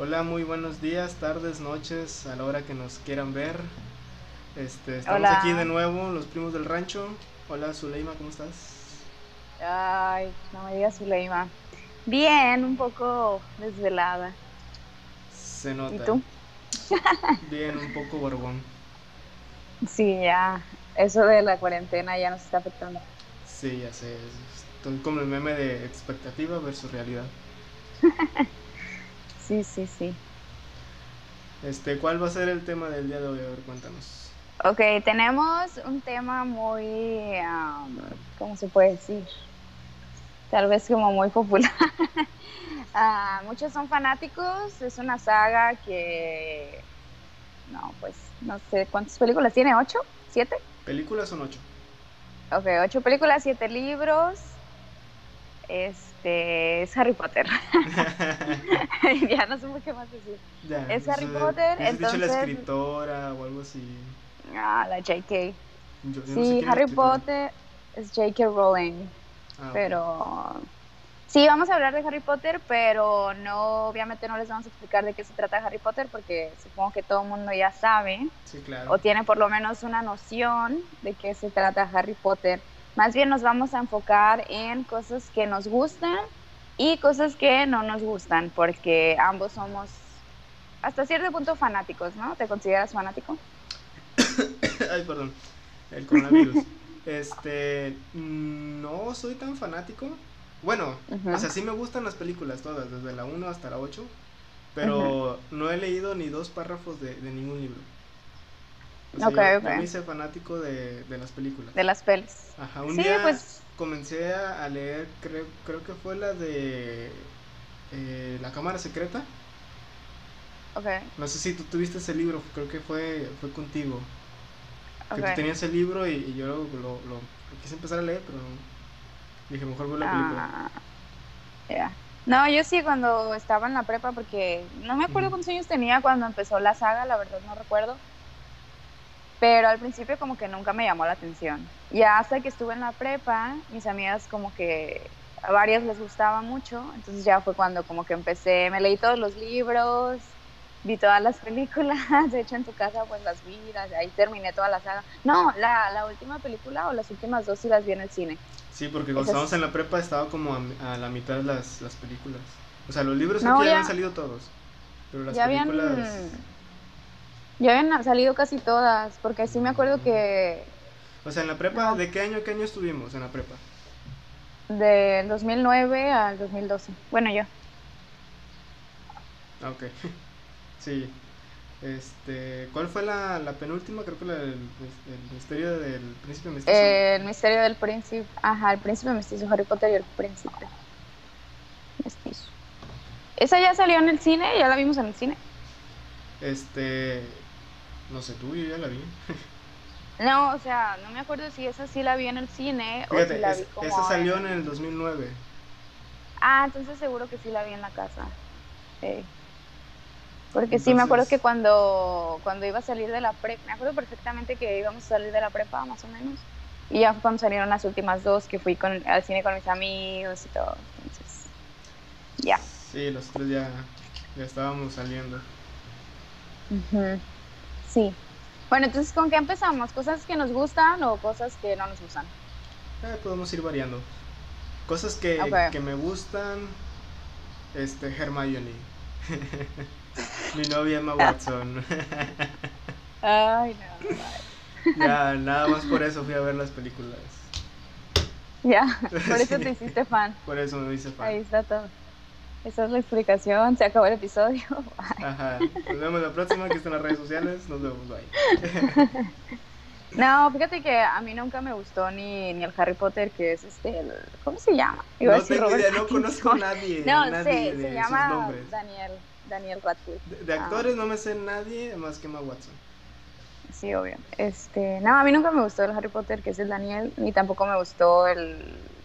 Hola, muy buenos días, tardes, noches, a la hora que nos quieran ver. Este, estamos Hola. aquí de nuevo, los primos del rancho. Hola, Zuleima, ¿cómo estás? Ay, no me digas Zuleima. Bien, un poco desvelada. Se nota. ¿Y tú? Bien, un poco borbón. Sí, ya. Eso de la cuarentena ya nos está afectando. Sí, ya sé. Estoy como el meme de expectativa versus realidad. Sí, sí, sí. Este, ¿cuál va a ser el tema del día de hoy? A ver, cuéntanos. Ok, tenemos un tema muy, um, ¿cómo se puede decir? Tal vez como muy popular. Ah, muchos son fanáticos, es una saga que, no, pues, no sé, ¿cuántas películas tiene? ¿Ocho? ¿Siete? ¿Películas son ocho? Ok, ocho películas, siete libros. Este es Harry Potter. ya no sé mucho qué más decir. ya, Es Harry eso de- Potter, hubiese dicho la entonces- escritora o algo así. Ah, la JK. Yo- yo no sé Sí, Harry. Potter es J.K. Rowling. Ah. Pero sí, vamos a hablar de Harry Potter, pero no, obviamente no les vamos a explicar de qué se trata Harry Potter, porque supongo que todo el mundo ya sabe Sí, claro. o tiene por lo menos una noción de qué se trata Harry Potter. Más bien nos vamos a enfocar en cosas que nos gustan y cosas que no nos gustan, porque ambos somos hasta cierto punto fanáticos, ¿no? ¿Te consideras fanático? Ay, perdón. El coronavirus. este. No soy tan fanático. Bueno, Ujú. o sea, sí me gustan las películas todas, desde la 1 hasta la 8. Pero no he leído ni dos párrafos de, de ningún libro. O sea, yo, me hice fanático de, de las películas. De las pelis. Ajá, un Sí, día pues- comencé a leer, creo, creo que fue la de eh, La Cámara Secreta. Ok, No sé si tú tuviste ese libro, creo que fue, fue contigo. Que tú tenías el libro y, y yo lo, lo- lo quise empezar a leer, pero dije, mejor veo la película. Ah, ya. No, yo sí cuando estaba en la prepa, porque no me acuerdo cuántos años tenía cuando empezó la saga, la verdad no recuerdo. Pero al principio como que nunca me llamó la atención. Ya hasta que estuve en la prepa, mis amigas como que a varias les gustaba mucho, entonces ya fue cuando como que empecé, me leí todos los libros, vi todas las películas, de hecho en tu casa pues las vi, las- ahí terminé toda la saga. No, la, la última película o las últimas dos sí las vi en el cine. Sí, porque cuando estábamos en la prepa estaba como a, a la mitad las, las películas. O sea, los libros No, que ya habían salido todos. Pero las ya habían películas... ya habían salido casi todas porque sí me acuerdo que O sea, en la prepa. ¿de qué año qué año estuvimos en la prepa? del 2009 al 2012 bueno yo Ah, ok. sí. Este, ¿cuál fue la, la penúltima? Creo que la del el misterio del príncipe mestizo. Eh, el misterio del príncipe ajá el príncipe mestizo Harry Potter y el príncipe mestizo esa ya salió en el cine ya la vimos en el cine Este, no sé, tú, yo ya la vi. no o sea no me acuerdo si esa sí la vi en el cine o si la es- vi como esa salió en- el 2009. Ah, entonces seguro que sí la vi en la casa. Sí. Porque sí, me acuerdo que cuando, cuando iba a salir de la prepa, me acuerdo perfectamente que íbamos a salir de la prepa, más o menos. Y ya fue cuando salieron las últimas dos, que fui con, al cine con mis amigos y todo. Entonces, ya. Sí, los tres ya, ya estábamos saliendo. Ujú. Sí. Bueno, entonces, ¿con qué empezamos? ¿Cosas que nos gustan o cosas que no nos gustan? Eh, podemos ir variando. Cosas que, me gustan. Este, Hermione. Mi novia Emma Watson. Ay, no. ya, nada más por eso fui a ver las películas. Ya, por eso Sí. te hiciste fan. Por eso me hice fan. Ahí está todo. Esa es la explicación. Se acabó el episodio. Ajá. Nos vemos la próxima, que está en las redes sociales. Nos vemos, bye. No, fíjate que a mí nunca me gustó ni, ni el Harry Potter, que es este, el- ¿cómo se llama? Iba No tengo idea, no conozco a nadie. No, nadie sé, de se llama. Daniel, Daniel Radcliffe. De, de Ah. actores no me sé nadie más que Emma Watson. Sí, obvio. Este, no, a mí nunca me gustó el Harry Potter, que es el Daniel, ni tampoco me gustó el,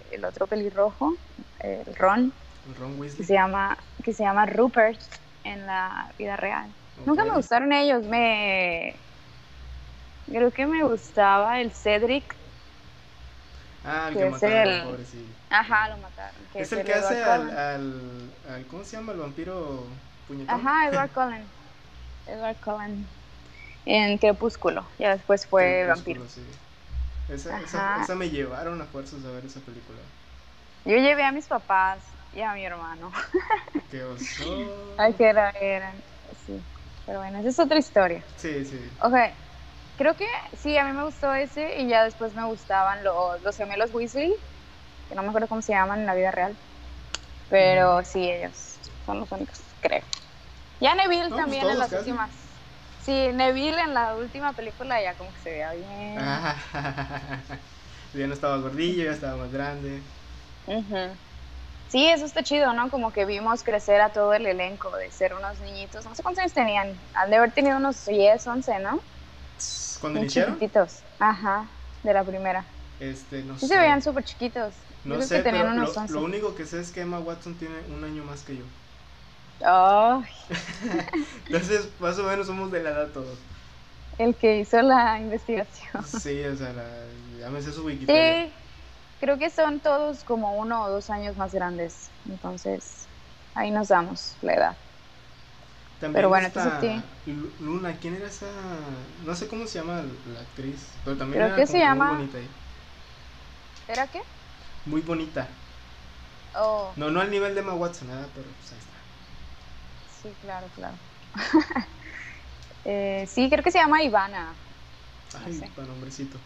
el otro pelirrojo, el Ron, Ron que se llama, que se llama Rupert en la vida real. Nunca me gustaron ellos, me creo que me gustaba el Cedric. Ah, el que que mataron, el- pobrecillo. Ajá, lo mataron. Es el que hace al, al, al- ¿Cómo se llama el vampiro? puñetón. Ajá, Edward Cullen. Edward Cullen. En Crepúsculo. Ya después fue Crepúsculo, vampiro. sí. Esa, esa me llevaron a fuerzas a ver esa película. Yo llevé a mis papás y a mi hermano. Qué oso. Ay, que era, eran. Sí. Pero bueno, esa es otra historia. Sí, sí. Ok. Creo que sí, a mí me gustó ese y ya después me gustaban los, los gemelos Weasley, que no me acuerdo cómo se llaman en la vida real. Pero sí, ellos son los únicos, creo. Ya Neville No, pues también en las casi. últimas. Sí, Neville en la última película ya como que se veía bien. Ya no estaba gordillo, ya estaba más grande. Ujú. Sí, eso está chido, ¿no? Como que vimos crecer a todo el elenco de ser unos niñitos. No sé cuántos años tenían. Han de haber tenido unos 10, 11, ¿no? Cuando Bien iniciaron, chiquititos. Ajá, de la primera. este, no Sí sé. se veían súper chiquitos. No sé, que tenían pero unos lo, 11. lo único que sé es que Emma Watson tiene un año más que yo. Ay, Entonces, más o menos somos de la edad todos. el que hizo la investigación. Sí, o sea, la, ya me sé su Wikipedia. Sí, creo que son todos como uno o dos años más grandes. Entonces, ahí nos damos la edad. También Pero bueno, está entonces Lu- Luna, ¿quién era esa? No sé cómo se llama la actriz, pero también Creo era que como se que llama- muy bonita. ahí. ¿Era qué? Muy bonita. Oh, No, no al nivel de Emma Watson, nada, pero pues ahí está. sí, claro, claro. Eh, sí, creo que se llama Ivana. Ay, sé. para nombrecito.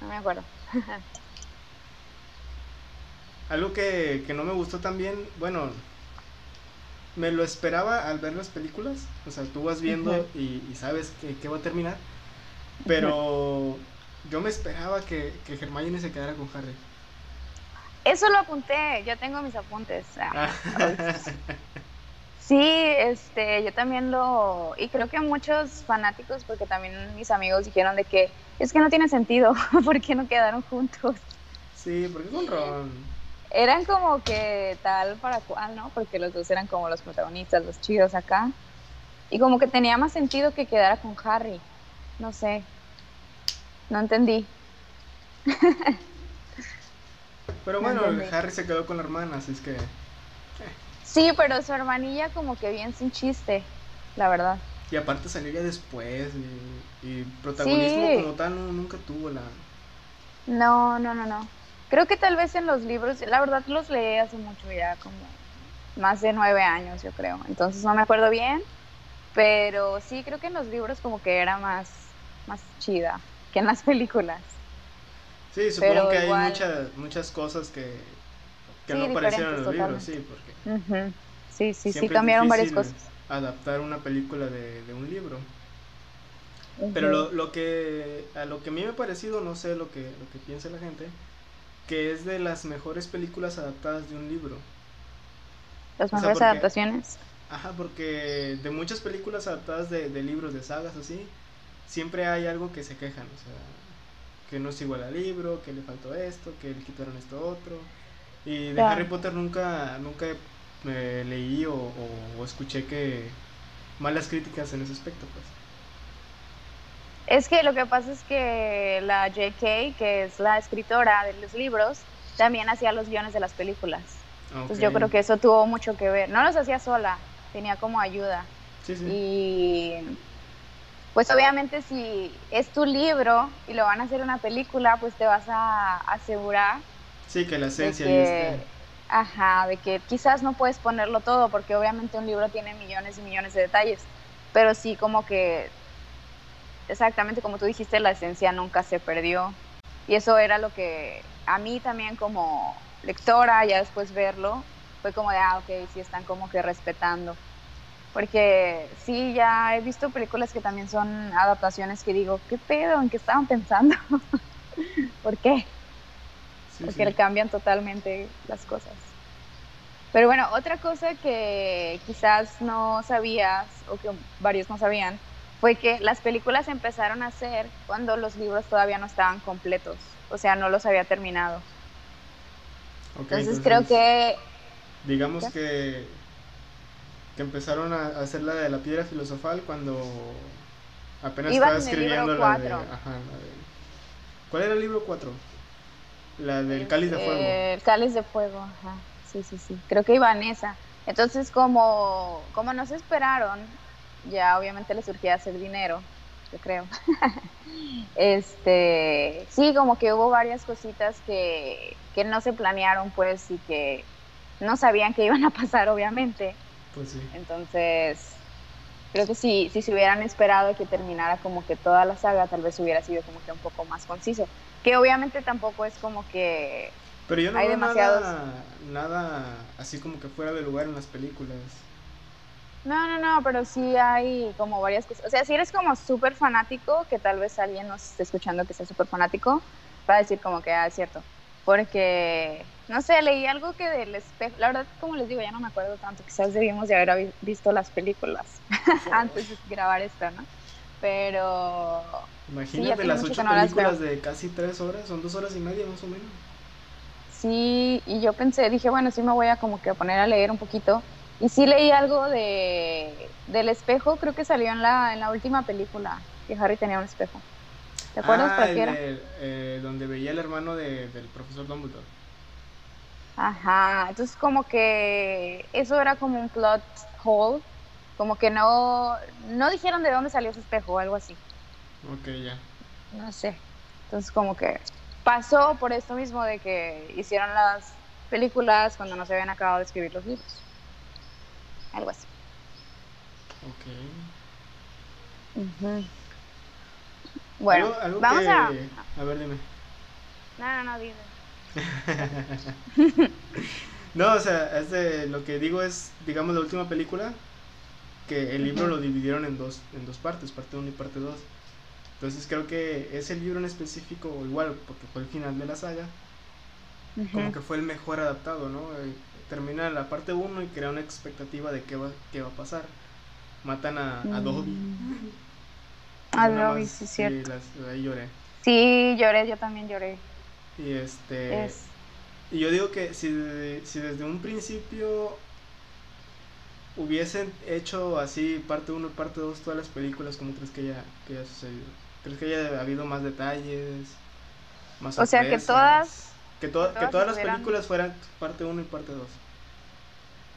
No me acuerdo. Algo que, que no me gustó también, bueno, me lo esperaba al ver las películas, o sea, tú vas viendo y, y sabes que, que va a terminar, pero yo me esperaba que, que Hermione se quedara con Harry. Eso lo apunté, yo tengo mis apuntes. Ah. Sí, este, yo también lo, y creo que muchos fanáticos, porque también mis amigos dijeron de que es que no tiene sentido, ¿por qué no quedaron juntos? sí, porque con Ron. Eran como que tal para cual, ¿no? Porque los dos eran como los protagonistas, los chidos acá. Y como que tenía más sentido que quedara con Harry. No sé. No entendí. Pero No bueno. Harry se quedó con la hermana, así es que... Sí, pero su hermanilla como que bien sin chiste, la verdad. Y aparte salió ya después, y, y protagonismo Sí. como tal no- nunca tuvo la... No, no, no, no. Creo que tal vez en los libros, la verdad los leí hace mucho ya, como más de nueve años, yo creo. Entonces no me acuerdo bien, pero sí creo que en los libros como que era más, más chida que en las películas. Sí, supongo Pero que hay igual- muchas, muchas cosas que, que Sí, no aparecieron en los diferentes libros, sí, porque... Ujú. Sí, sí, sí, es cambiaron varias cosas. Adaptar una película de, de un libro. Pero lo, lo que a lo que a mí me ha parecido, no sé lo que, lo que piensa la gente, que es de las mejores películas adaptadas de un libro. Las o sea, mejores porque- adaptaciones. Ajá, porque de muchas películas adaptadas de, de libros, de sagas así, siempre hay algo que se quejan, o sea, que no es igual al libro, que le faltó esto, que le quitaron esto otro. Y de. Harry Potter nunca, nunca eh, leí o, o- o escuché que malas críticas en ese aspecto, pues. Es que lo que pasa es que la J.K., que es la escritora de los libros, también hacía los guiones de las películas. Entonces yo creo que eso tuvo mucho que ver. No los hacía sola, tenía como ayuda. Sí, sí. Y pues obviamente si es tu libro y lo van a hacer una película, pues te vas a asegurar Sí, que la de esencia ahí que, esté. ajá, de que quizás no puedes ponerlo todo, porque obviamente un libro tiene millones y millones de detalles, pero sí como que, exactamente como tú dijiste, la esencia nunca se perdió. Y eso era lo que a mí también como lectora, ya después verlo, fue como de, ah, ok, sí están como que respetando. Porque sí, ya he visto películas que también son adaptaciones que digo, ¿qué pedo? ¿En qué estaban pensando? ¿Por qué? Sí, porque sí. le cambian totalmente las cosas. Pero bueno, otra cosa que quizás no sabías o que varios no sabían fue que las películas empezaron a hacer cuando los libros todavía no estaban completos, o sea, no los había terminado. Entonces, creo que Digamos ¿Qué? que, que empezaron a hacer la de la piedra filosofal cuando apenas Iban estaba escribiendo la de, ajá, la de- ¿Cuál era el libro 4? La del cáliz de fuego. el cáliz de fuego, ajá. Sí, sí, sí. Creo que iba en esa. Entonces, como, como no se esperaron, ya obviamente le surgía hacer dinero, yo creo. este, sí, como que hubo varias cositas que, que no se planearon, pues, y que no sabían que iban a pasar, obviamente. Pues sí. Entonces, creo que si, si se hubieran esperado que terminara como que toda la saga, tal vez hubiera sido como que un poco más conciso. Que obviamente tampoco es como que Pero yo no Hay veo demasiados- nada, nada así como que fuera de lugar en las películas. No, no, no, pero sí hay como varias cosas. O sea, si eres como súper fanático, que tal vez alguien nos esté escuchando que sea súper fanático, va a decir como que, ah, es cierto. Porque, no sé, leí algo que del espejo, la verdad, como les digo, ya no me acuerdo tanto, quizás debimos de haber vi- visto las películas antes de grabar esto, ¿no? Pero, Imagínate tiene las ocho las películas de casi tres horas, son dos horas y media más o menos. sí, y yo pensé, dije, bueno, sí me voy a como que poner a leer un poquito. Y sí leí algo de, del espejo, creo que salió en la, en la última película, que Harry tenía un espejo. ¿Te acuerdas ah, para qué era? eh, donde veía el hermano de- del profesor Dumbledore. Ajá, entonces como que eso era como un plot hole, como que no, no dijeron de dónde salió ese espejo o algo así, Ok, ya. no sé. Entonces como que pasó por esto mismo de que hicieron las películas cuando no se habían acabado de escribir los libros. Algo así. Ok. Ujú. Bueno, Algo- algo vamos que- a... A ver, dime. No, no, no, dime. No, o sea, es de, lo que digo es, digamos, la última película, que el libro lo dividieron en dos, en dos partes, parte 1 y parte 2. Entonces creo que ese libro en específico, o igual, porque fue el final de la saga, como que fue el mejor adaptado, ¿no? Termina la parte 1 y crea una expectativa de qué va, qué va a pasar. Matan a, a Dobby. Mm. Yo A nada Dobby, sí, es cierto. las- ahí lloré. Sí, lloré, yo también lloré. Y este... Es... Y yo digo que si, si desde un principio hubiesen hecho así parte 1 y parte 2 todas las películas, ¿cómo crees que haya, que haya sucedido? ¿Crees que haya habido más detalles? Más O sea, que todas- Que, to- que que todas todas las películas fueran parte 1 y parte 2.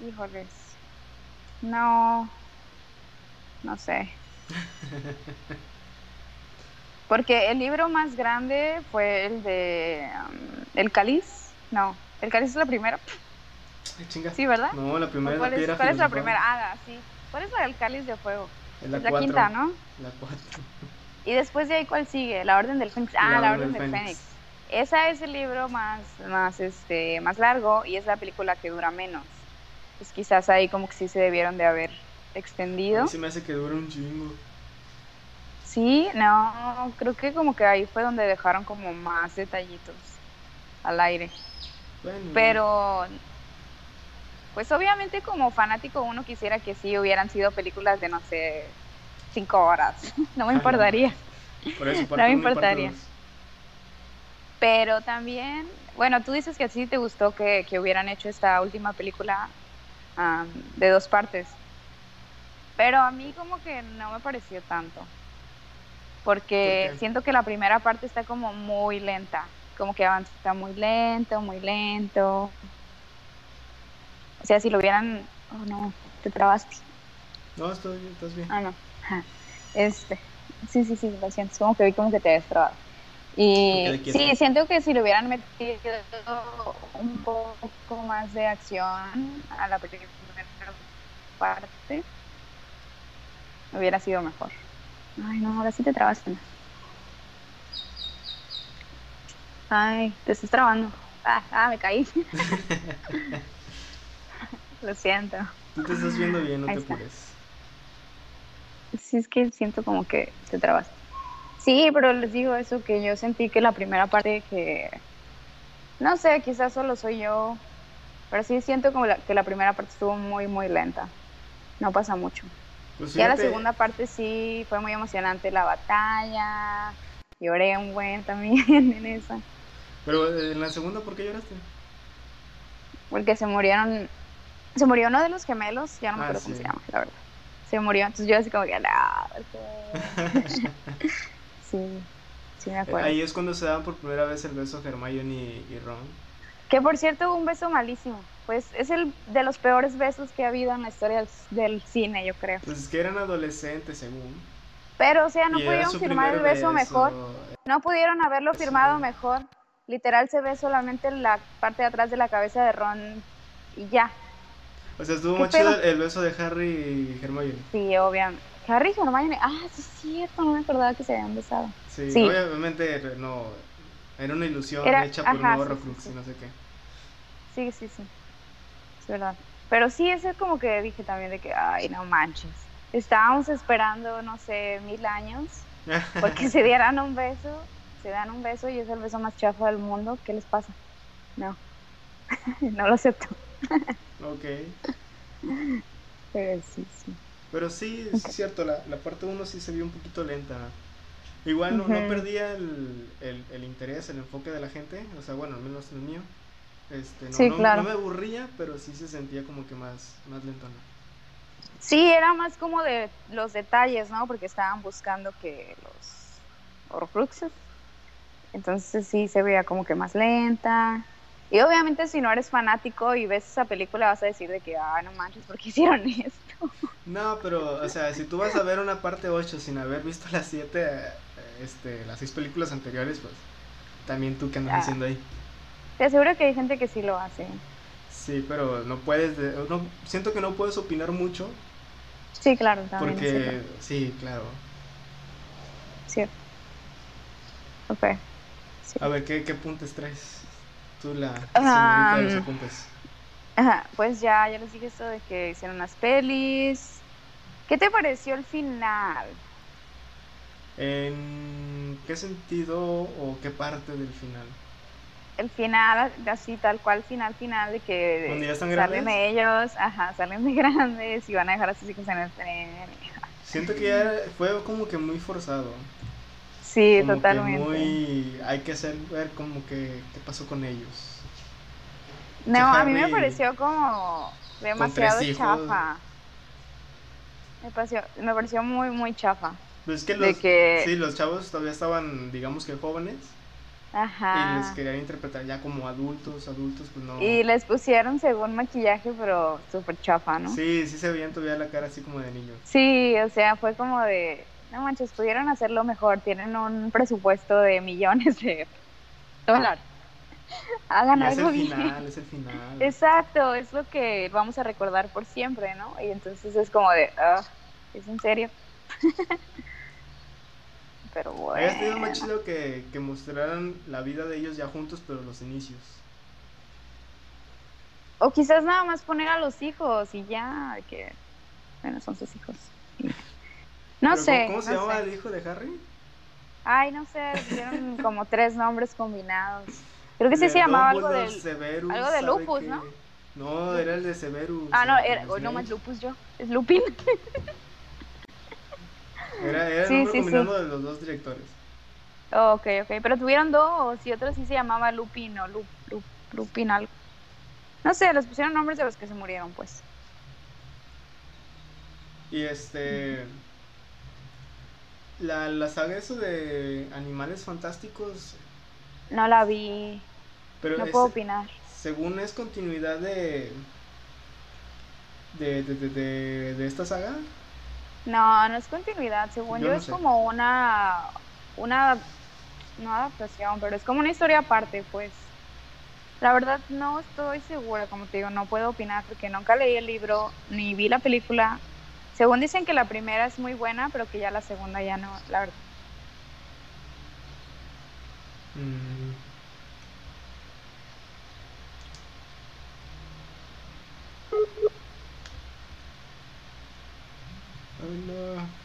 Híjoles. No. No sé. Porque el libro más grande fue el de um, El Cáliz. No, El Cáliz es la primera. Ay, chinga. Sí, ¿verdad? No, la primera ¿O es ¿Cuál, la piedra cuál es la primera? Ah, sí. ¿Cuál es la del Cáliz de Fuego? Es la Es la 4. quinta, ¿no? La 4. Y después de ahí, ¿cuál sigue? La Orden del Fénix. Ah, la, Orden del Fénix. Esa es el libro más, más, este, más largo y es la película que dura menos. Pues quizás ahí como que sí se debieron de haber extendido. se me hace que dura un chingo. Sí, no, creo que como que ahí fue donde dejaron como más detallitos al aire. Bueno, Pero, pues obviamente como fanático uno quisiera que sí hubieran sido películas de, no sé, cinco horas. No me Ajá. importaría. Por eso, no me uno y parte importaría. dos. Pero también, bueno, tú dices que sí te gustó que, que hubieran hecho esta última película de dos partes. Pero a mí como que no me pareció tanto. Porque siento que la primera parte está como muy lenta. Como que avanza muy lento, muy lento. O sea, si lo hubieran... Oh, no, te trabaste. No, estoy bien, estás bien. Ah, no. Este. Sí, sí, sí, lo siento. Es como que vi como que te habías trabado. Y sí, siento que si le hubieran metido un poco más de acción a la primera parte, hubiera sido mejor. Ay, no, ahora sí te trabaste. Ay, te estás trabando. Ah, ah, me caí. Lo siento. Tú te estás viendo bien, no Ahí te está. apures. Sí, es que siento como que te trabas. Sí, pero les digo eso, que yo sentí que la primera parte que... No sé, quizás solo soy yo, pero sí siento como la- que la primera parte estuvo muy, muy lenta. No pasa mucho. Pues Ya la segunda parte sí fue muy emocionante la batalla. Lloré un buen también en esa. Pero eh, en la segunda, ¿por qué lloraste? Porque se murieron... Se murió uno de los gemelos, ya no me Ah, acuerdo cómo se llama, la verdad. Se murió, entonces yo así como que... "No, ¿por qué?". Sí, sí me acuerdo. Ahí es cuando se dan por primera vez el beso Hermione y, y Ron. Que por cierto hubo un beso malísimo. Pues es el de los peores besos que ha habido en la historia del, del cine, yo creo. Pues es que eran adolescentes, según. Pero, o sea, no Y pudieron firmar el beso mejor. No pudieron haberlo firmado mejor. Literal se ve solamente la parte de atrás de la cabeza de Ron y ya. O sea, estuvo ¿Qué más chido el beso de Harry y Hermione. Sí, obviamente. Harry y Hermione. Ah, sí es cierto, no me acordaba que se habían besado. Sí, Sí. obviamente no. Era una ilusión Era- hecha por ajá, un Horrocrux sí, y no sé qué. Sí, sí, sí. Es verdad. Pero sí, ese es como que dije también de que, ay, no manches. Estábamos esperando, no sé, mil años porque se dieran un beso. Se dan un beso y es el beso más chafa del mundo. ¿Qué les pasa? No. no lo acepto. ok. Pero sí, sí. Pero sí, es cierto, la, la parte 1 sí se vio un poquito lenta. Igual no, no perdía el, el, el interés, el enfoque de la gente. O sea, bueno, al menos el mío. Este, no, Sí, no- claro. no me aburría, pero sí se sentía como que más, más lentona. Sí, era más como de los detalles, ¿no? Porque estaban buscando que los Horcruxes. Entonces sí se veía como que más lenta. Y obviamente si no eres fanático y ves esa película vas a decir de que, ah, no manches, ¿por qué hicieron esto? No, pero, o sea, si tú vas a ver una parte 8 sin haber visto las 7, este, las 6 películas anteriores, pues también tú que andas Ah. haciendo ahí. Te aseguro que hay gente que sí lo hace. Sí, pero no puedes, de- no, siento que no puedes opinar mucho Sí, claro, también. porque, sí, claro. Cierto. Ok. Sí. A ver, ¿qué, qué apuntes traes? Tú, la señorita de los apuntes. Ajá, pues ya, ya les dije esto de que hicieron unas pelis. ¿Qué te pareció el final? ¿En qué sentido o qué parte del final? el final, así tal cual, final, final, de que ¿Donde ya están salen grandes? ellos, ajá, salen de grandes y van a dejar a sus hijos en el tren. Siento que ya fue como que muy forzado. Sí, como totalmente. Que muy, hay que hacer ver como que qué pasó con ellos. No, a mí me pareció como demasiado chafa. Me pareció, me pareció muy, muy chafa. Pues es que De los, que- sí, los chavos todavía estaban, digamos que jóvenes, y Ajá. les querían interpretar ya como adultos, adultos, pues no. Y les pusieron según maquillaje, pero súper chafa, ¿no? Sí, sí se veían todavía la cara así como de niños. Sí, o sea, fue como de, no manches, pudieron hacerlo mejor, tienen un presupuesto de millones de dólares. Hagan Y es algo el bien. final, es el final. Exacto, es lo que vamos a recordar por siempre, ¿no? Y entonces es como de, ah, ¿es en serio? Pero bueno. Había sido más chido que, que mostraran la vida de ellos ya juntos, pero los inicios. O quizás nada más poner a los hijos y ya, que, bueno, son sus hijos. No sé. ¿Cómo, cómo se no llamaba sé. el hijo de Harry? Ay, no sé, pusieron como tres nombres combinados. Creo que sí De se llamaba algo del... Severus, algo de ¿sabe lupus? ¿no? No, era el de Severus. Ah, no, era, de oh, no más lupus yo, es Lupin. Era, era el Sí, nombre sí, sí. combinado de los dos directores. ok, ok, pero tuvieron dos y otro sí se llamaba Lupin o Lup, Lup- Lupin algo. No sé, les pusieron nombres de los que se murieron, pues. Y este. La, la saga eso de animales fantásticos. No la vi, Pero no es- puedo opinar. según es continuidad de. De, de, de, de, esta saga. No, no es continuidad, según Yo yo, no es sé. como una, una, no adaptación, pero es como una historia aparte, pues. La verdad no estoy segura, como te digo, no puedo opinar porque nunca leí el libro ni vi la película. Según dicen que la primera es muy buena, pero que ya la segunda ya no, la verdad. Mm. Hola.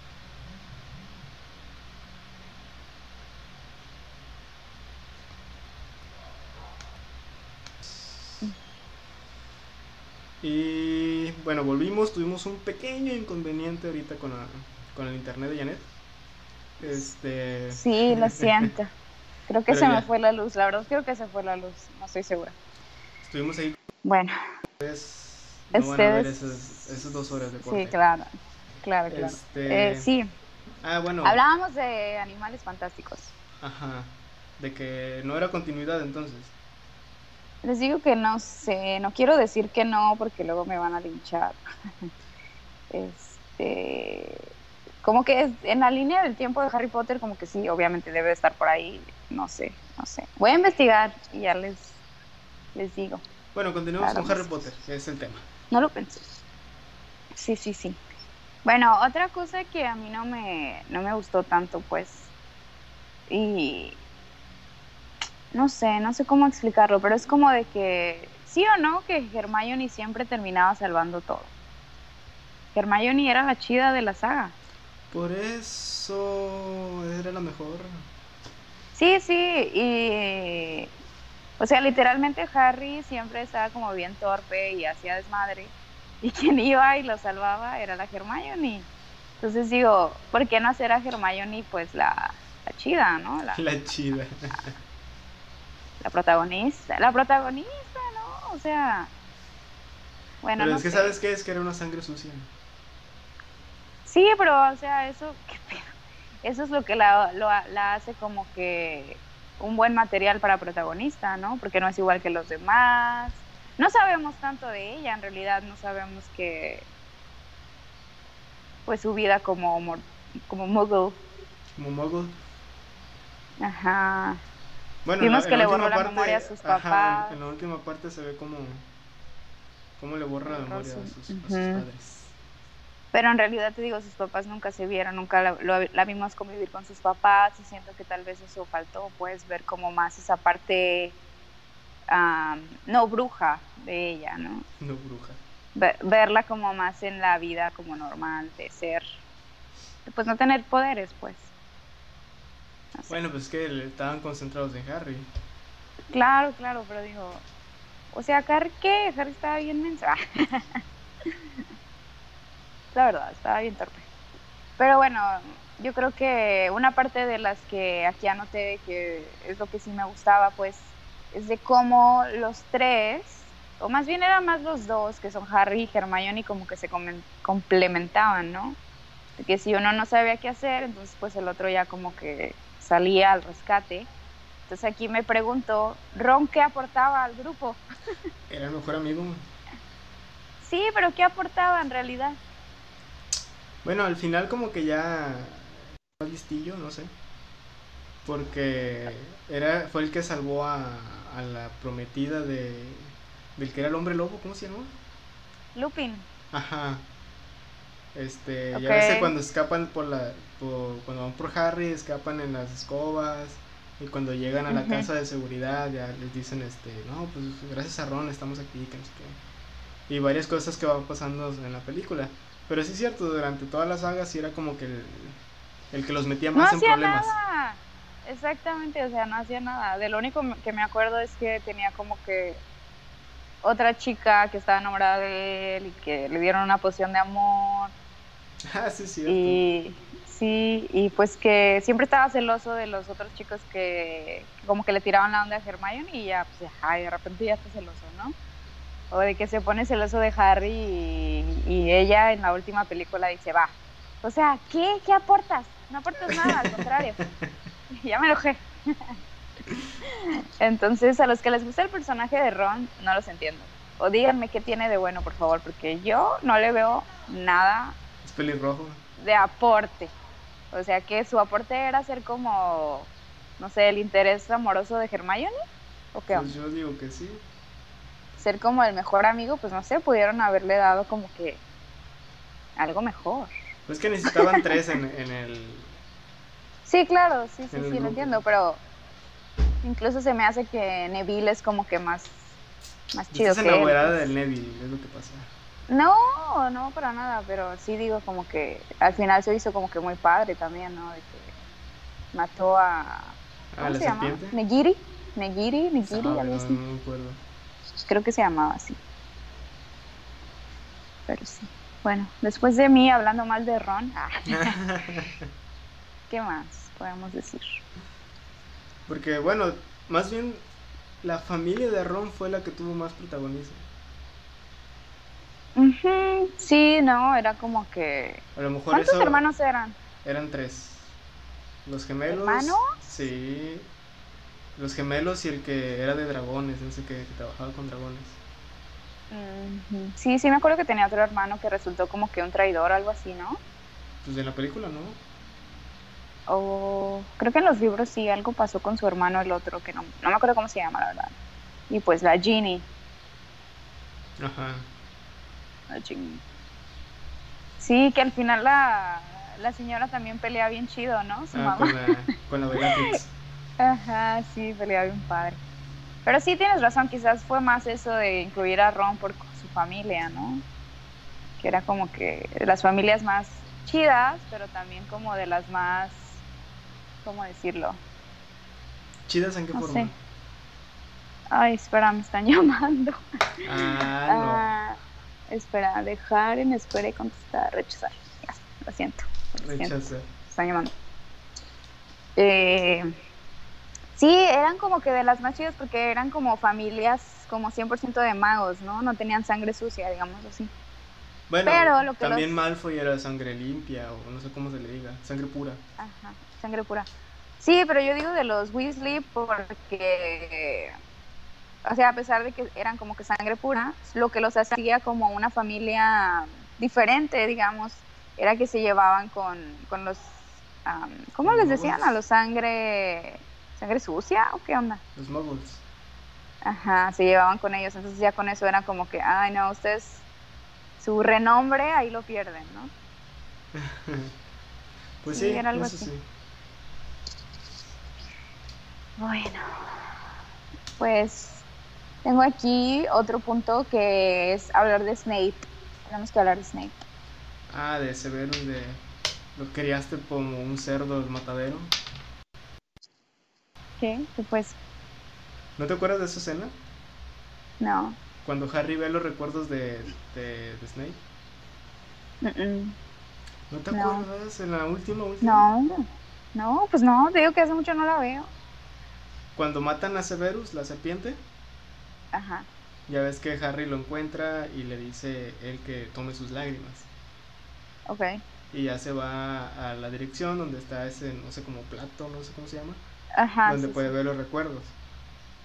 Y bueno, volvimos, tuvimos un pequeño inconveniente ahorita con, la- con el internet de Janet. Este. Sí, lo siento. Creo que Pero se me fue la luz, la verdad creo que se fue la luz, no estoy segura. Estuvimos ahí Bueno, Ustedes no van a ver Ustedes- esas, esas dos horas de corte. sí, claro, claro, claro. Este, Eh, sí, Ah, bueno. hablábamos de animales fantásticos. Ajá. De que no era continuidad entonces. Les digo que no sé, no quiero decir que no porque luego me van a linchar. este, como que en la línea del tiempo de Harry Potter, como que sí, obviamente debe estar por ahí, no sé, no sé. Voy a investigar y ya les, les digo. Bueno, continuemos con Harry Potter, que es el tema. No lo pensé. Sí, sí, sí. Bueno, otra cosa que a mí no me, no me gustó tanto, pues, y no sé, no sé cómo explicarlo, pero es como de que sí o no que Hermione siempre terminaba salvando todo. Hermione era la chida de la saga. Por eso era la mejor. Sí, sí, y o sea, literalmente Harry siempre estaba como bien torpe y hacía desmadre. Y quien iba y lo salvaba era la Hermione. Entonces digo, ¿por qué no hacer a Hermione pues la, la chida, ¿no? La, la chida. La protagonista, la protagonista, ¿no? O sea, bueno, pero es que sabes qué es que era una sangre sucia. Sí, pero o sea, eso, eso es lo que la, la hace como que un buen material para protagonista, ¿no? Porque no es igual que los demás. No sabemos tanto de ella, en realidad no sabemos que pues su vida como como muggle. Como muggle. Ajá. Bueno, Vimos que le borró la memoria a sus papás. en la última parte se ve como, como le borra la memoria a sus, padres. Pero en realidad te digo, sus papás nunca se vieron, nunca la, vimos convivir con sus papás y siento que tal vez eso faltó, puedes ver como más esa parte no bruja de ella, ¿no? No bruja. verla como más en la vida como normal, de ser, pues no tener poderes, pues. Bueno, pues que estaban concentrados en Harry. Claro, claro, pero digo, o sea, Harry, ¿qué? Harry estaba bien mensa. la verdad, estaba bien torpe. Pero bueno, yo creo que una parte de las que aquí anoté, que es lo que sí me gustaba, pues, es de cómo los tres, o más bien eran más los dos, que son Harry y Hermione, como que se complementaban, ¿no? que si uno no sabía qué hacer, entonces pues el otro ya como que salía al rescate. Entonces aquí me pregunto, ¿Ron qué aportaba al grupo? Era el mejor amigo. Sí, pero ¿qué aportaba en realidad? Bueno, al final como que ya más listillo, no sé. Porque era fue el que salvó a, a la prometida de del que era el hombre lobo, ¿cómo se llama? Lupin. Ajá. Este, ya ves cuando escapan por la cuando van por Harry, escapan en las escobas y cuando llegan a la casa de seguridad ya les dicen este, no, pues gracias a Ron estamos aquí, que no sé qué. Y varias cosas que van pasando en la película. Pero sí es cierto, durante todas las sagas sí era como que el, que los metía más en problemas. Nada. Exactamente, o sea, no hacía nada. De lo único que me acuerdo es que tenía como que otra chica que estaba enamorada de él y que le dieron una poción de amor. Ah, sí, cierto. Y sí, y pues que siempre estaba celoso de los otros chicos que como que le tiraban la onda a Hermione y ya, pues, ay, de repente ya está celoso, ¿no? O de que se pone celoso de Harry y, ella en la última película dice, va, o sea, ¿qué? ¿Qué aportas? No aportas nada, al contrario. ya me enojé. Entonces, a los que les gusta el personaje de Ron, no los entiendo. O díganme qué tiene de bueno, por favor, porque yo no le veo nada. Pelirrojo. De aporte. O sea, que su aporte era ser como, no sé, el interés amoroso de Hermione. ¿O qué? Pues yo digo que sí. Ser como el mejor amigo, pues no sé, pudieron haberle dado como que algo mejor. Pues que necesitaban tres en, en el. Sí, claro, sí, sí, sí, lo entiendo, pero Incluso se me hace que Neville es como que más, más chido. Estás enamorada del Neville, es lo que pasa. No, no, para nada, pero sí digo como que al final se hizo como que muy padre también, ¿no? De que mató a... ¿cómo se llama? Negiri, Negiri, Negiri, algo así. No, me acuerdo. Creo que se llamaba así. Pero sí. Bueno, después de mí hablando mal de Ron, ah. ¿qué más podemos decir? Porque, bueno, más bien la familia de Ron fue la que tuvo más protagonismo. Sí, no, era como que... A lo mejor ¿Cuántos hermanos eran? Eran tres. Los gemelos. ¿Hermanos? Sí. los gemelos y el que era de dragones, no sé qué, que trabajaba con dragones. Ujú. Sí, sí me acuerdo que tenía otro hermano que resultó como que un traidor o algo así, ¿no? Pues en la película, ¿no? O creo que en los libros sí algo pasó con su hermano el otro, que no, no me acuerdo cómo se llama, la verdad. Y pues la Ginny. Ajá. Ginny. Sí, que al final la, la señora también pelea bien chido, ¿no? Su Ah, mamá. con la, con la Bellatrix. Ajá, sí, pelea bien padre. Pero sí tienes razón, quizás fue más eso de incluir a Ron por su familia, ¿no? Que era como que de las familias más chidas, pero también como de las más, ¿cómo decirlo? ¿Chidas en qué No forma? sé. Ay, espera, me están llamando. Ah, Ah, espera, dejar en espera y contestar, rechazar. Ya, lo siento. lo. Rechazar. Están llamando. Eh, sí, eran como que de las más chidas porque eran como familias como 100% de magos, ¿no? No tenían sangre sucia, digamos así. Bueno, Pero lo que también los- Malfoy era sangre limpia, o no sé cómo se le diga, sangre pura. Ajá, sangre pura. Sí, pero yo digo de los Weasley porque, o sea, a pesar de que eran como que sangre pura, lo que los hacía como una familia diferente, digamos, era que se llevaban con, con los, am, ¿cómo les decían? A los sangre, sangre sucia o qué onda. Los muggles. Ajá, se llevaban con ellos, entonces ya con eso era como que, ay no, ustedes, su renombre ahí lo pierden, ¿no? Pues Sí, sí, era algo eso así. sí. Bueno, pues tengo aquí otro punto que es hablar de Snape. Tenemos que hablar de Snape. Ah, de Severus, de lo criaste como un cerdo del matadero. ¿Qué? ¿Qué pues? ¿No te acuerdas de esa escena? No. Cuando Harry ve los recuerdos de, de, de Snape. ¿No te No. acuerdas? En la última, última. No. No, pues no, te digo que hace mucho no la veo. Cuando matan a Severus, la serpiente, Ajá. ya ves que Harry lo encuentra y le dice él que tome sus lágrimas. Ok. Y ya se va a la dirección donde está ese, no sé, como plato, no sé cómo se llama, Ajá. donde sí, puede sí. ver los recuerdos.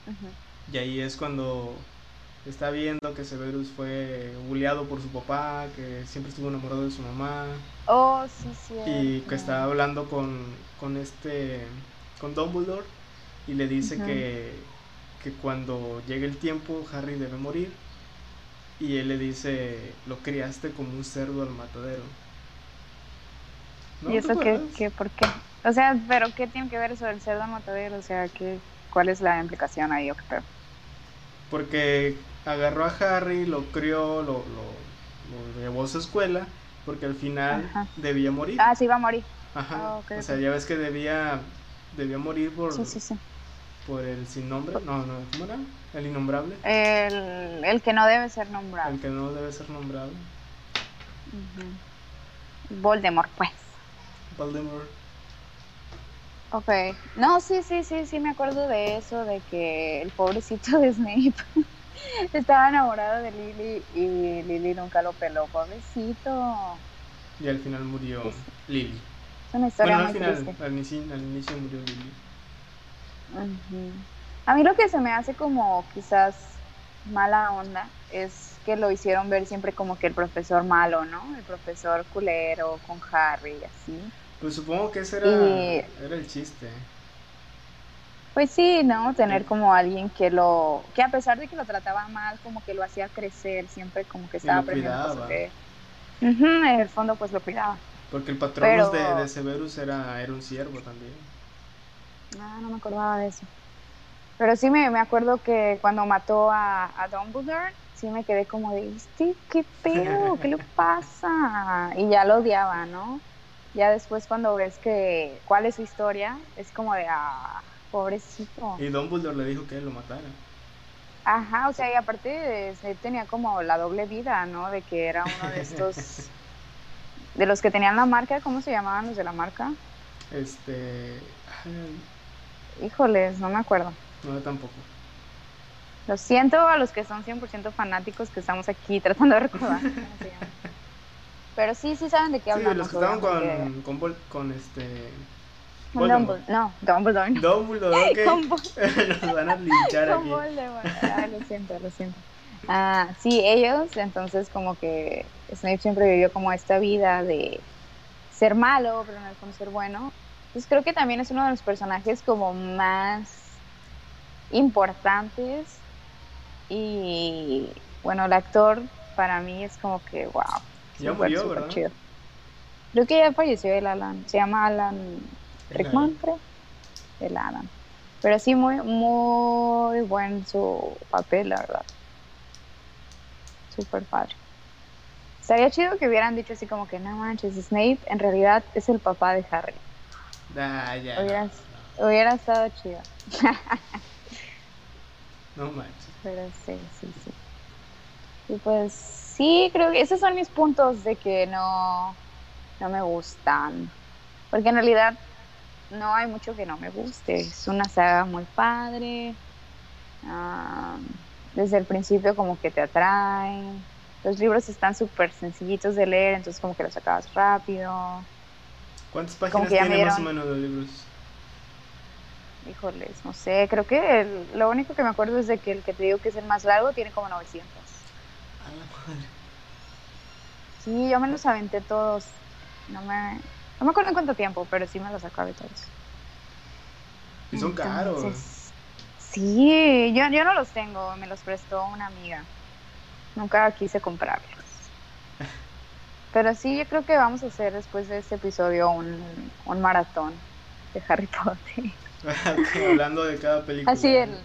Ujú. Y ahí es cuando está viendo que Severus fue bulleado por su papá, que siempre estuvo enamorado de su mamá Oh, sí, sí. y que está hablando con, con este, con Dumbledore y le dice que, que cuando llegue el tiempo Harry debe morir y él le dice, lo criaste como un cerdo al matadero. ¿No ¿Y eso qué, qué, por qué? O sea, pero ¿qué tiene que ver eso del cerdo matadero? O sea, ¿qué, ¿cuál es la implicación ahí? Porque agarró a Harry, lo crió, lo, lo, lo llevó a su escuela, porque al final Ajá. debía morir. Ah, sí, va a morir. Ajá. ok, o sea, ya ves que debía, debía morir por, Sí, sí, sí. Por el sin nombre. No, no, ¿cómo era? El innombrable. El, el que no debe ser nombrado. El que no debe ser nombrado. Voldemort, pues. Voldemort. Ok. No, sí, sí, sí, sí, me acuerdo de eso, de que el pobrecito de Snape estaba enamorado de Lily y Lily nunca lo peló, pobrecito. Y al final murió Lily. Es una historia Bueno, al muy final, triste. al inicio, al inicio murió Lily. A mí lo que se me hace como quizás mala onda es que lo hicieron ver siempre como que el profesor malo, ¿no? El profesor culero con Harry y así. Pues supongo que ese era, Y- era el chiste. Pues sí, ¿no? Tener como alguien que lo, que a pesar de que lo trataba mal, como que lo hacía crecer, siempre como que estaba lo aprendiendo que... En el fondo pues lo cuidaba. Porque el Pero- de, de Severus era, era un siervo también. Ah, no me acordaba de eso. Pero sí me, me acuerdo que cuando mató a, a Dumbledore, sí me quedé como de, este, ¿qué pedo? ¿Qué le pasa? Y ya lo odiaba, ¿no? Ya después cuando ves que cuál es su historia, es como de, ah, pobrecito. Y Dumbledore le dijo que él lo matara. Ajá, o sea, y aparte Snape tenía como la doble vida, ¿no? De que era uno de estos, de los que tenían la marca, ¿cómo se llamaban los de la marca? Este. ay, Híjoles, no me acuerdo. no, yo tampoco. Lo siento a los que son 100% fanáticos que estamos aquí tratando de recordar cómo se llama. Pero sí, sí saben de qué Sí, hablamos. los que estaban con, con, Vol- con este. Voldemort. No, Dumbledore. no. Dumbledore, ok. Nos van a linchar con aquí. Voldemort. Ah, lo siento, lo siento. Ah, sí, ellos, entonces como que Snape siempre vivió como esta vida de ser malo, pero en el fondo ser bueno. Entonces creo que también es uno de los personajes como más importantes y bueno, el actor para mí es como que wow. Ya murió, ¿verdad? chido. Creo que ya falleció el Alan, se llama Alan Rickman, creo. El Alan. Pero sí, muy, muy buen su papel, la verdad. Súper padre. Estaría chido que hubieran dicho así como que, no manches, Snape en realidad es el papá de Harry. Ah, ya. Hubiera, hubiera estado chido. No manches. Pero sí, sí, sí. Y pues sí, creo que esos son mis puntos de que no, no me gustan. Porque en realidad no hay mucho que no me guste. Es una saga muy padre. ah, desde el principio como que te atraen. Los libros están súper sencillitos de leer, entonces como que los acabas rápido. ¿Cuántas páginas tiene más o menos los libros? Híjoles, no sé, creo que el- lo único que me acuerdo es de que el que te digo que es el más largo tiene como 900. A la madre. Sí, yo me los aventé todos. No me, no me acuerdo en cuánto tiempo, pero sí me los acabé todos. Y son caros. Sí, yo, yo no los tengo, me los prestó una amiga. Nunca quise comprarlos. Pero sí, yo creo que vamos a hacer después de este episodio un, un maratón de Harry Potter. Hablando de cada película. Así el,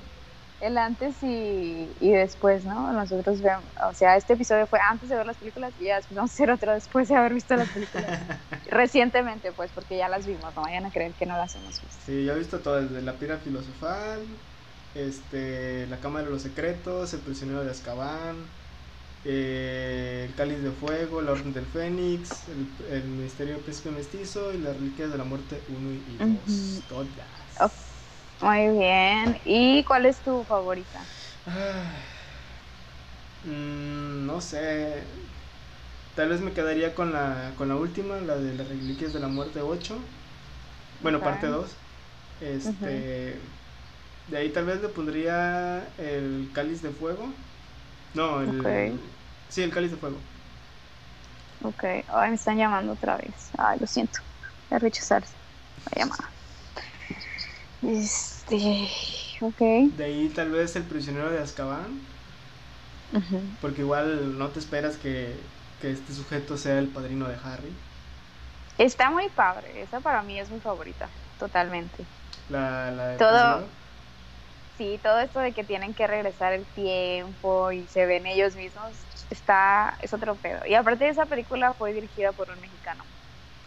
el antes y, y después, ¿no? Nosotros vemos, o sea, este episodio fue antes de ver las películas y ya después vamos a hacer otro después de haber visto las películas. Recientemente, pues, porque ya las vimos, no vayan a creer que no las hemos visto. Sí, yo he visto todo, desde La Piedra Filosofal, este, La Cámara de los Secretos, El Prisionero de Azkaban, eh, El Cáliz de Fuego, La Orden del Fénix, El, el Misterio del Príncipe Mestizo y Las Reliquias de la Muerte 1 y 2. Ujú. Todas. Muy bien. ¿Y cuál es tu favorita? Ay, mm, no sé. Tal vez me quedaría con la, con la última, la de las Reliquias de la Muerte 8. Bueno, parte 2. Este. De ahí tal vez le pondría el Cáliz de Fuego. No, el. Ok. Sí, el Cáliz de Fuego. Ok, ay, me están llamando otra vez. Ay, lo siento. Voy a rechazar la llamada. Este, ok. De ahí tal vez el Prisionero de Azkaban. Ujú. Porque igual no te esperas que, que este sujeto sea el padrino de Harry. Está muy padre. Esa para mí es mi favorita. Totalmente. La, la del Todo- prisionero. Sí, todo esto de que tienen que regresar el tiempo y se ven ellos mismos, está, es otro pedo. Y aparte de esa película fue dirigida por un mexicano.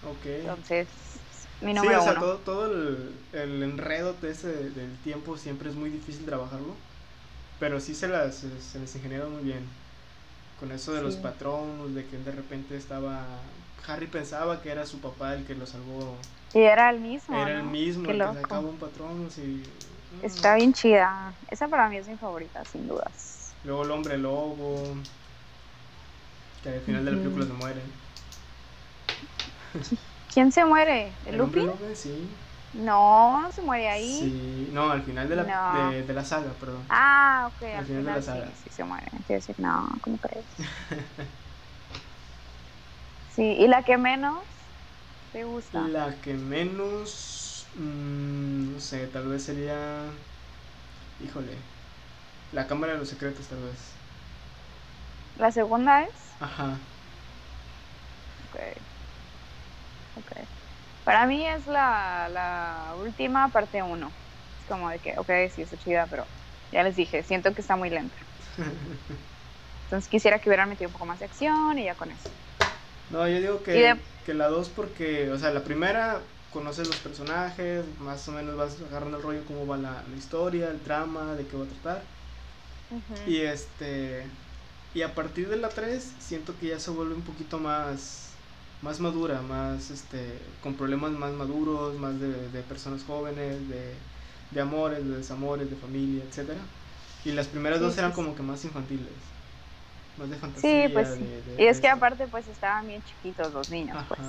Ok. Entonces, mi Sí, número o sea, uno. todo, todo el, el enredo de ese, del tiempo siempre es muy difícil trabajarlo. Pero sí se, las, se, les ingeniaron muy bien. Con eso de los Sí. patronos, de que de repente estaba. Harry pensaba que era su papá el que lo salvó. Y era el mismo. era el ¿no? mismo Qué el que loco. sacaba un patrón. Y, mm. Está bien chida. Esa para mí es mi favorita, sin dudas. Luego el hombre lobo. Que al final de la película se muere. ¿Quién se muere? ¿El ¿El hombre Lupin? lobo? Sí. No, no se muere ahí. Sí. No, al final de la, No. de, de la saga, perdón. Ah, ok, Al al final de la final saga. sí, sí se muere. Quiero decir, no, ¿cómo crees? Sí, ¿y la que menos te gusta? La que menos, mm, no sé, tal vez sería, híjole, la Cámara de los Secretos tal vez. La segunda es, Ajá. ok, ok. Para mí es la, la última parte uno. Es como de que, ok, sí está chida, pero ya les dije, siento que está muy lenta. Entonces quisiera que hubieran metido un poco más de acción y ya con eso. No, yo digo que, de- que la dos porque, o sea, la primera conoces los personajes, más o menos vas agarrando el rollo cómo va la, la historia, el trama, de qué va a tratar. Y este y a partir de la 3 siento que ya se vuelve un poquito más más madura, más este con problemas más maduros, más de, de personas jóvenes, de, de amores, de desamores, de familia, etcétera. Y las primeras Sí, dos eran sí. como que más infantiles. Más de fantasía. Sí, pues sí. de- de- Y es que aparte pues estaban bien chiquitos los niños, Ajá. pues.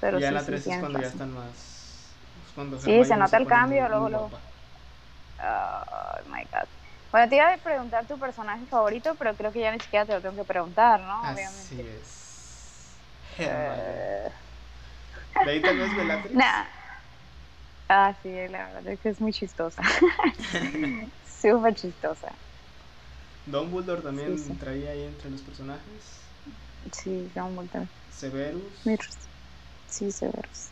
Pero y ya sí, la sí, 3 es tienes cuando ya están más cuando Sí, se nota el cambio, luego, luego. Oh my god. Bueno, te iba a preguntar tu personaje favorito, pero creo que ya ni siquiera te lo tengo que preguntar, ¿no? Así Obviamente. es. Eh, De ahí tal vez Bellatrix. nah. Ah, sí, la verdad es que es muy chistosa. Súper chistosa. Dumbledore también Sí, sí. traía ahí entre los personajes. Sí, son muy Severus. Sí, severos.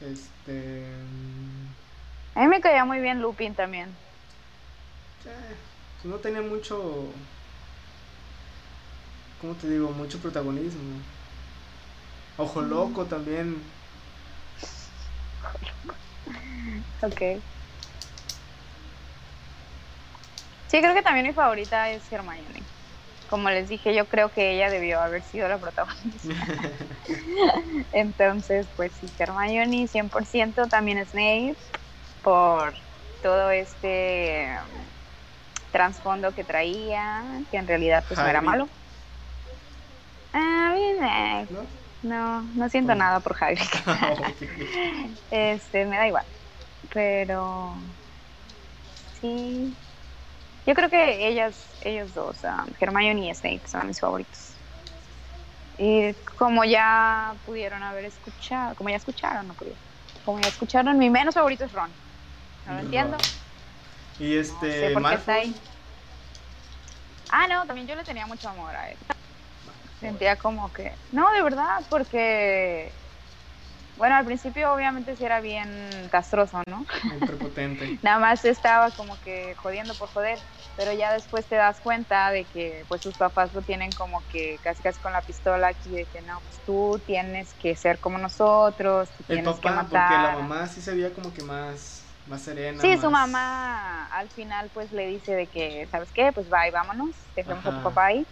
Este. A mí me caía muy bien Lupin también. eh, pues no tenía mucho. ¿Cómo te digo? Mucho protagonismo. Ojo Mm. Loco también. Ok. Sí, creo que también mi favorita es Hermione. Como les dije, yo creo que ella debió haber sido la protagonista. Entonces, pues sí, Hermione 100%, también Snape, por todo este um, trasfondo que traía, que en realidad pues no era malo. Ah, bien, eh, ¿No? no, no siento ¿Cómo? nada por Hagrid. Este, me da igual. Pero sí. Yo creo que ellas, ellos dos, um, Hermione y Snape, son mis favoritos. Y como ya pudieron haber escuchado, como ya escucharon, no pudieron. Como ya escucharon, mi menos favorito es Ron. No lo entiendo. Y No este. sé por qué está ahí. Ah, no, también yo le tenía mucho amor a él. Sentía como que. No, de verdad, porque. Bueno, al principio obviamente sí era bien castroso, ¿no? Muy prepotente. Nada más estaba como que jodiendo por joder, pero ya después te das cuenta de que pues sus papás lo tienen como que casi casi con la pistola aquí de que no, pues tú tienes que ser como nosotros, tú El tienes que papá, porque matar. la mamá sí se veía como que más, más serena. Sí, su mamá al final pues le dice de que, ¿sabes qué? Pues bye, vámonos, dejemos a tu papá ahí,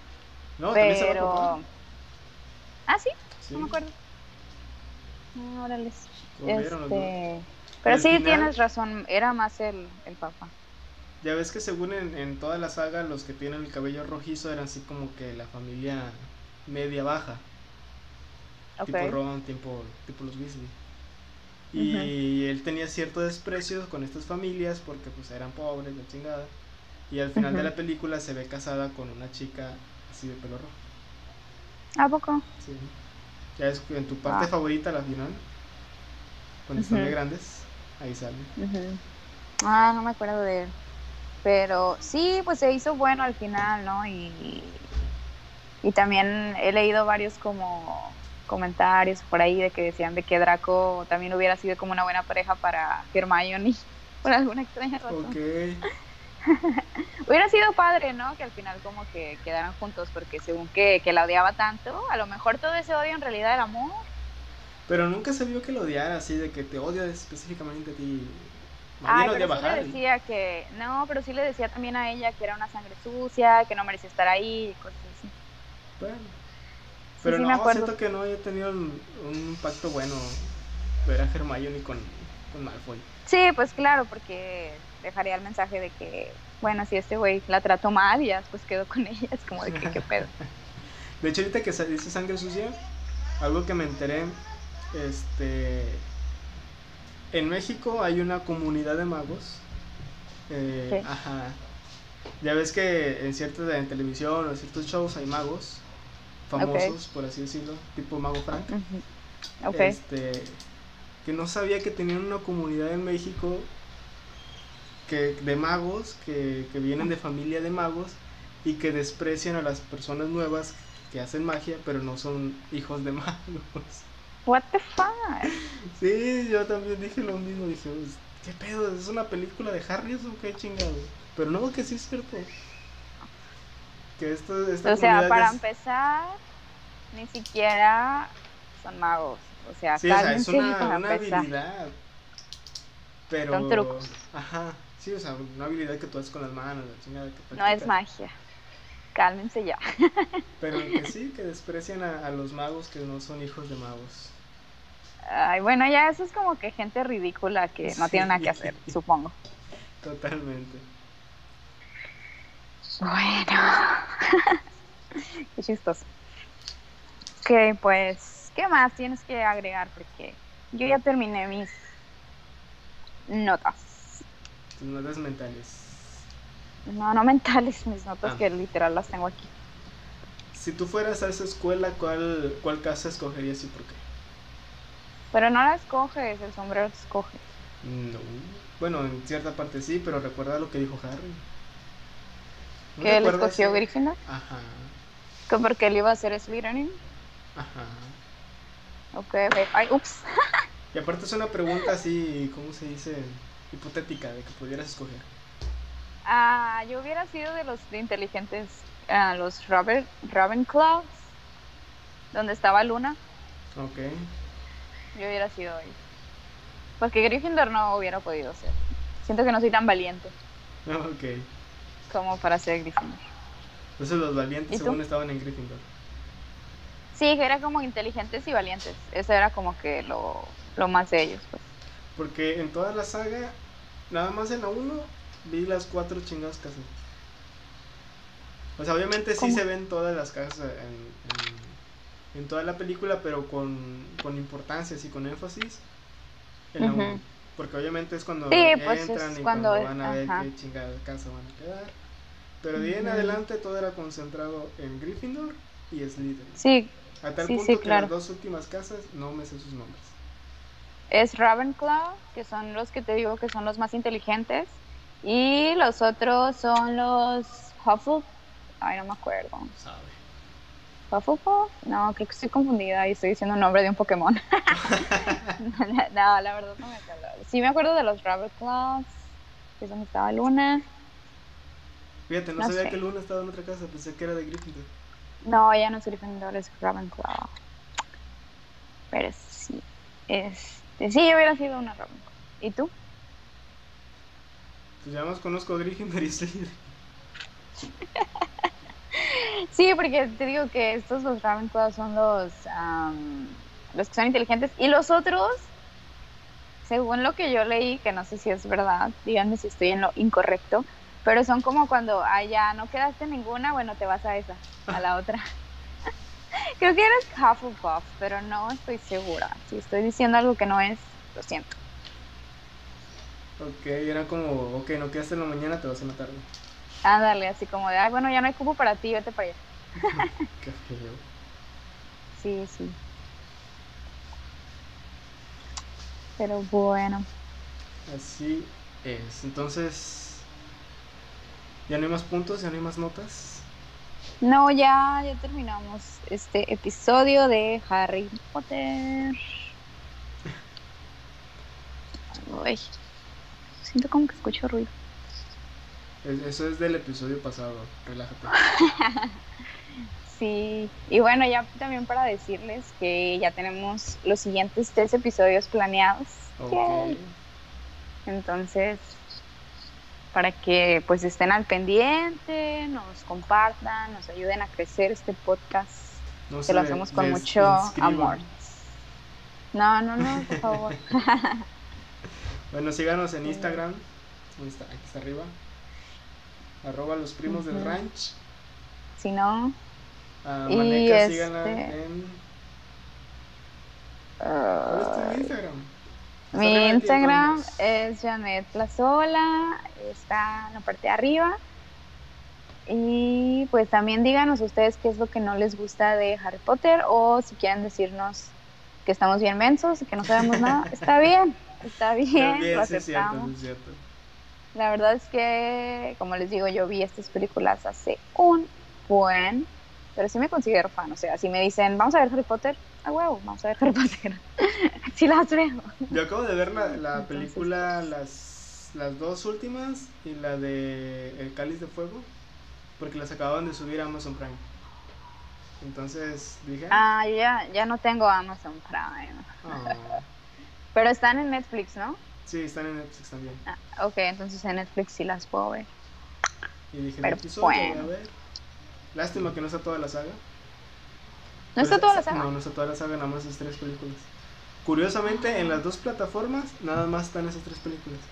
No, también se va pero... Ah, sí, Sí, no me acuerdo. Órale. corrieron los dos. Este... Pero sí, final- tienes razón, era más el, el papá. Ya ves que según en, en toda la saga, los que tienen el cabello rojizo eran así como que la familia media baja. Tipo Ron, tipo, tipo los Weasley. Y él tenía cierto desprecio con estas familias porque pues eran pobres, la chingada. Y al final de la película se ve casada con una chica así de pelo rojo. ¿A poco? Sí. Ya es en tu parte Ah. favorita, la final. Cuando están de grandes, ahí sale. Ah, no me acuerdo de él. Pero sí, pues se hizo bueno al final, ¿no? Y, y también he leído varios como comentarios por ahí de que decían de que Draco también hubiera sido como una buena pareja para Hermione por alguna extraña razón. Hubiera sido padre, ¿no? Que al final como que quedaran juntos porque según que, que la odiaba tanto, a lo mejor todo ese odio en realidad era amor. Pero nunca se vio que lo odiara así, de que te odia específicamente a ti. Ay, pero sí le decía que, no, pero sí le decía también a ella que era una sangre sucia, que no merecía estar ahí y cosas así. Bueno. Pero sí, no, siento que no haya tenido un, un impacto bueno ver a Hermione con, con Malfoy. Sí, pues claro, porque dejaría el mensaje de que, bueno, si este güey la trató mal y ya después quedó con ella, es como de que qué pedo. De hecho, ahorita que dice sangre sucia, algo que me enteré, este... En México hay una comunidad de magos. eh, Sí. Ajá. Ya ves que en ciertas en televisión o en ciertos shows hay magos famosos, por así decirlo, tipo Mago Frank. Ujú. Ok. Este, que no sabía que tenían una comunidad en México que, de magos que, que vienen de familia de magos y que desprecian a las personas nuevas que hacen magia, pero no son hijos de magos. What the fuck? Sí, yo también dije lo mismo, dije, "Pues, ¿qué pedo? ¿Es una película de Harry o qué chingado? Pero no, que sí es cierto. Que esto, esta O sea, para es- empezar, ni siquiera son magos. O sea, Sí, o sea, es una, para una empezar. habilidad. Pero. Son trucos. Ajá. Sí, o sea, una habilidad que tú haces con las manos, la chingada que No es magia. Cálmense ya. Pero que sí, que desprecian a, a los magos que no son hijos de magos. Ay, bueno, ya eso es como que gente ridícula que no tiene nada que hacer, supongo. Totalmente. Bueno. Qué chistoso. Ok, pues, ¿qué más tienes que agregar? Porque yo ya terminé mis, notas. Tus notas mentales. No, no mentales, mis notas Ah. que literal las tengo aquí. Si tú fueras a esa escuela, ¿cuál, cuál casa escogerías y por qué? Pero no la escoges, el sombrero te escoge. No. Bueno, en cierta parte sí, pero recuerda lo que dijo Harry. ¿No que él escogió Gryffindor. Ajá, Que porque él iba a ser Slytherin. ajá. Ok, ok. Ay, ups. Y aparte es una pregunta así, ¿cómo se dice? Hipotética, de que pudieras escoger. Ah, yo hubiera sido de los inteligentes, ah, los Robert, Ravenclaws, donde estaba Luna. Ok. Yo hubiera sido ahí. Porque Gryffindor no hubiera podido ser. Siento que no soy tan valiente Ok. como para ser Gryffindor. Entonces los valientes según estaban en Gryffindor. Sí, que era como inteligentes y valientes. Eso era como que lo, lo más de ellos, pues. Porque en toda la saga, nada más en la 1, vi las cuatro chingadas casas. O sea, obviamente sí ¿Cómo? se ven todas las casas en, en, en toda la película, pero con, con importancia y con énfasis en la Ujú. 1. Porque obviamente es cuando Sí, pues, entran es y cuando- cuando, van a ver ajá. qué chingada casa van a quedar. Pero de ahí en adelante todo era concentrado en Gryffindor y Slytherin. Sí, A tal sí, punto sí, que claro. las dos últimas casas no me sé sus nombres. es Ravenclaw, que son los que te digo que son los más inteligentes. Y los otros son los Hufflepuff. Ay, no me acuerdo. ¿Sabe? ¿Hufflepuff? No, creo que estoy confundida y estoy diciendo el nombre de un Pokémon. no, la verdad no me acuerdo. Sí me acuerdo de los Ravenclaws, que es donde estaba Luna. Fíjate, no, No sabía sé. que Luna estaba en otra casa, pensé que era de Gryffindor. No, ya no es Gryffindor, es Ravenclaw. Pero sí, este, sí, yo hubiera sido una Ravenclaw. ¿Y tú? Pues ya más conozco a Gryffindor y Slytherin. Sí, porque te digo que estos los Ravenclaw son los am, los que son inteligentes y los otros, según lo que yo leí, que no sé si es verdad, díganme si estoy en lo incorrecto, pero son como cuando ya no quedaste ninguna, bueno, te vas a esa, a la otra. Creo que eres Hufflepuff, pero no estoy segura. Si estoy diciendo algo que no es, lo siento. Ok, era como, ok, no quedaste en la mañana, te vas en la tarde. Ándale, así como de, ay, bueno, ya no hay cupo para ti, vete para allá. Qué feo. Sí, sí. Pero bueno. Así es. Entonces, ya no hay más puntos, ya no hay más notas. No, ya, ya terminamos este episodio de Harry Potter. Ay, siento como que escucho ruido. Es- Eso es del episodio pasado, relájate. Sí, y bueno, ya también para decirles que ya tenemos los siguientes tres episodios planeados. Entonces, para que pues estén al pendiente, nos compartan, nos ayuden a crecer este podcast, No que lo hacemos con mucho inscriban. amor. No, no, no, por favor. Bueno, síganos en Instagram. Aquí está arriba. Arroba los primos del ranch. si no, A Y Maneca, síganla este- en. ¿Cuál es tu uh, Instagram? Mi Instagram es Janet Plazola, está en la parte de arriba. Y pues también díganos ustedes qué es lo que no les gusta de Harry Potter o si quieren decirnos que estamos bien mensos y que no sabemos nada, está bien, está bien, lo sí es cierto, aceptamos. sí cierto. La verdad es que, como les digo, yo vi estas películas hace un buen, pero sí me considero fan. O sea, si me dicen, vamos a ver Harry Potter, a huevo, vamos a ver Harry Potter. sí las veo. Yo acabo de ver la, la Entonces, película, las, las dos últimas y la de El Cáliz de Fuego, porque las acababan de subir a Amazon Prime. Entonces dije, ah, Ah, ya, ya no tengo Amazon Prime. ah, Pero están en Netflix, ¿no? Sí, están en Netflix también. Ah, ok, entonces en Netflix sí las puedo ver. Y dije, Pero episodio, voy a bueno. ver. Lástima que no está toda la saga. ¿No Pero está es- toda la saga? No, no está toda la saga, nada más esas tres películas. Curiosamente, en las dos plataformas, nada más están esas tres películas.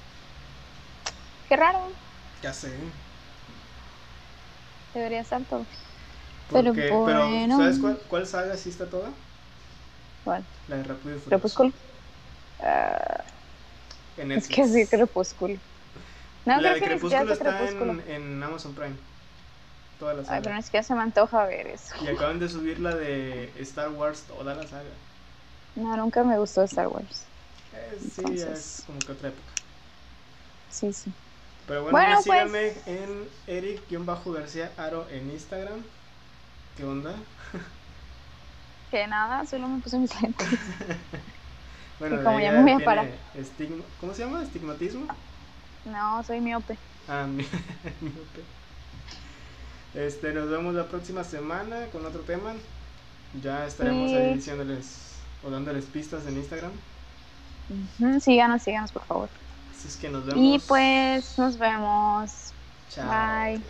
Qué raro, Ya sé. debería estar todo. Pero bueno. ¿sabes cuál, cuál saga sí está toda? ¿Cuál? La de Rápido y Furioso. Crepúsculo. Ah, en Es Netflix. que sí, Crepúsculo. No, la creo de que Crepúsculo es está Crepúsculo. en, en Amazon Prime. Toda la Ay, pero saga. ni siquiera se me antoja ver eso. Y acaban de subir la de Star Wars, toda la saga. No, nunca me gustó Star Wars. Eh, sí, Entonces- es como que otra época. Sí, sí. Pero bueno, Bueno, pues, síganme pues. en Eric-García Aro en Instagram. ¿Qué onda? Que nada, solo me puse mis lentes. Bueno, como ya me voy a tiene parar. estigma- ¿Cómo se llama? ¿Estigmatismo? No, soy miope. Ah, mi- miope. Este, nos vemos la próxima semana con otro tema. Ya estaremos Sí. ahí diciéndoles o dándoles pistas en Instagram. Síganos, síganos, por favor. Así es que nos vemos. Y pues nos vemos. Chao. bye.